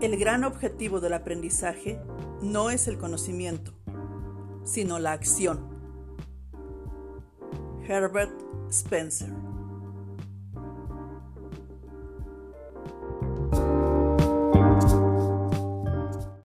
El gran objetivo del aprendizaje no es el conocimiento, sino la acción. Herbert Spencer